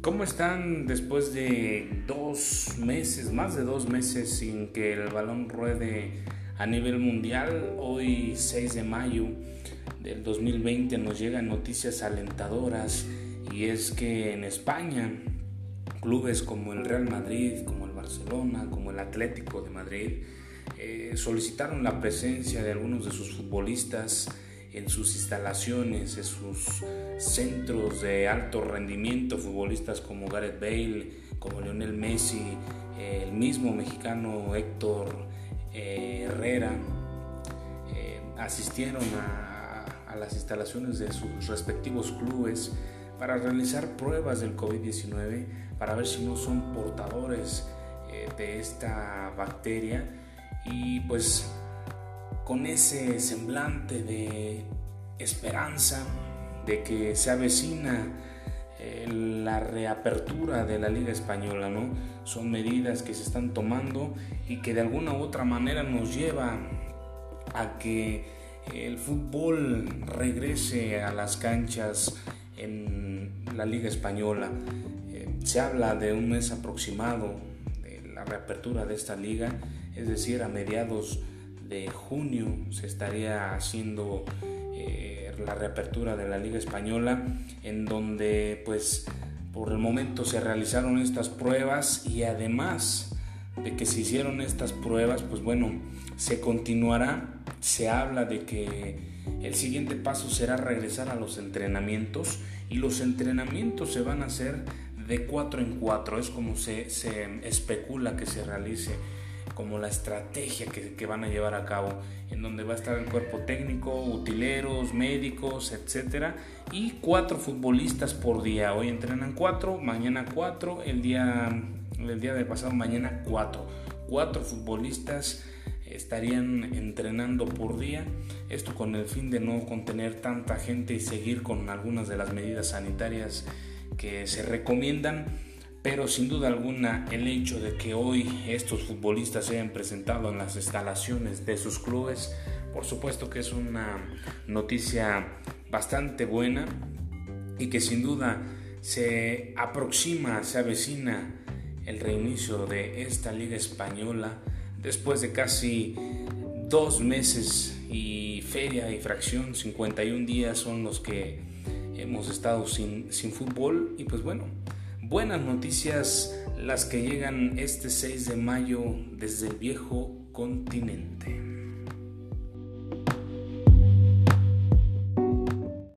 ¿Cómo están después de dos meses, más de dos meses sin que el balón ruede a nivel mundial? Hoy 6 de mayo del 2020 nos llegan noticias alentadoras y es que en España clubes como el Real Madrid, como el Barcelona, como el Atlético de Madrid eh, solicitaron la presencia de algunos de sus futbolistas en sus instalaciones, en sus centros de alto rendimiento, futbolistas como Gareth Bale, como Lionel Messi, el mismo mexicano Héctor eh, Herrera, eh, asistieron a, a, las instalaciones de sus respectivos clubes para realizar pruebas del COVID-19 para ver si no son portadores eh, de esta bacteria. Y pues con ese semblante de esperanza de que se avecina eh, la reapertura de la Liga Española, ¿no? Son medidas que se están tomando y que de alguna u otra manera nos lleva a que el fútbol regrese a las canchas en la Liga Española. Eh, se habla de un mes aproximado de la reapertura de esta liga, es decir, a mediados de junio se estaría haciendo eh, la reapertura de la Liga Española, en donde pues por el momento se realizaron estas pruebas y además de que se hicieron estas pruebas, pues bueno, se continuará, se habla de que el siguiente paso será regresar a los entrenamientos y los entrenamientos se van a hacer de 4 en 4, es como se, se especula que se realice como la estrategia que, van a llevar a cabo, en donde va a estar el cuerpo técnico, utileros, médicos, etcétera, y cuatro futbolistas por día. Hoy entrenan cuatro, mañana cuatro, el día, el día de pasado mañana cuatro. Cuatro futbolistas estarían entrenando por día, esto con el fin de no contener tanta gente y seguir con algunas de las medidas sanitarias que se recomiendan pero sin duda alguna el hecho de que hoy estos futbolistas se hayan presentado en las instalaciones de sus clubes, por supuesto que es una noticia bastante buena y que sin duda se aproxima, se avecina el reinicio de esta liga española después de casi dos meses y feria y fracción, 51 días son los que hemos estado sin, sin fútbol. Y pues bueno, Buenas noticias las que llegan este 6 de mayo desde el viejo continente.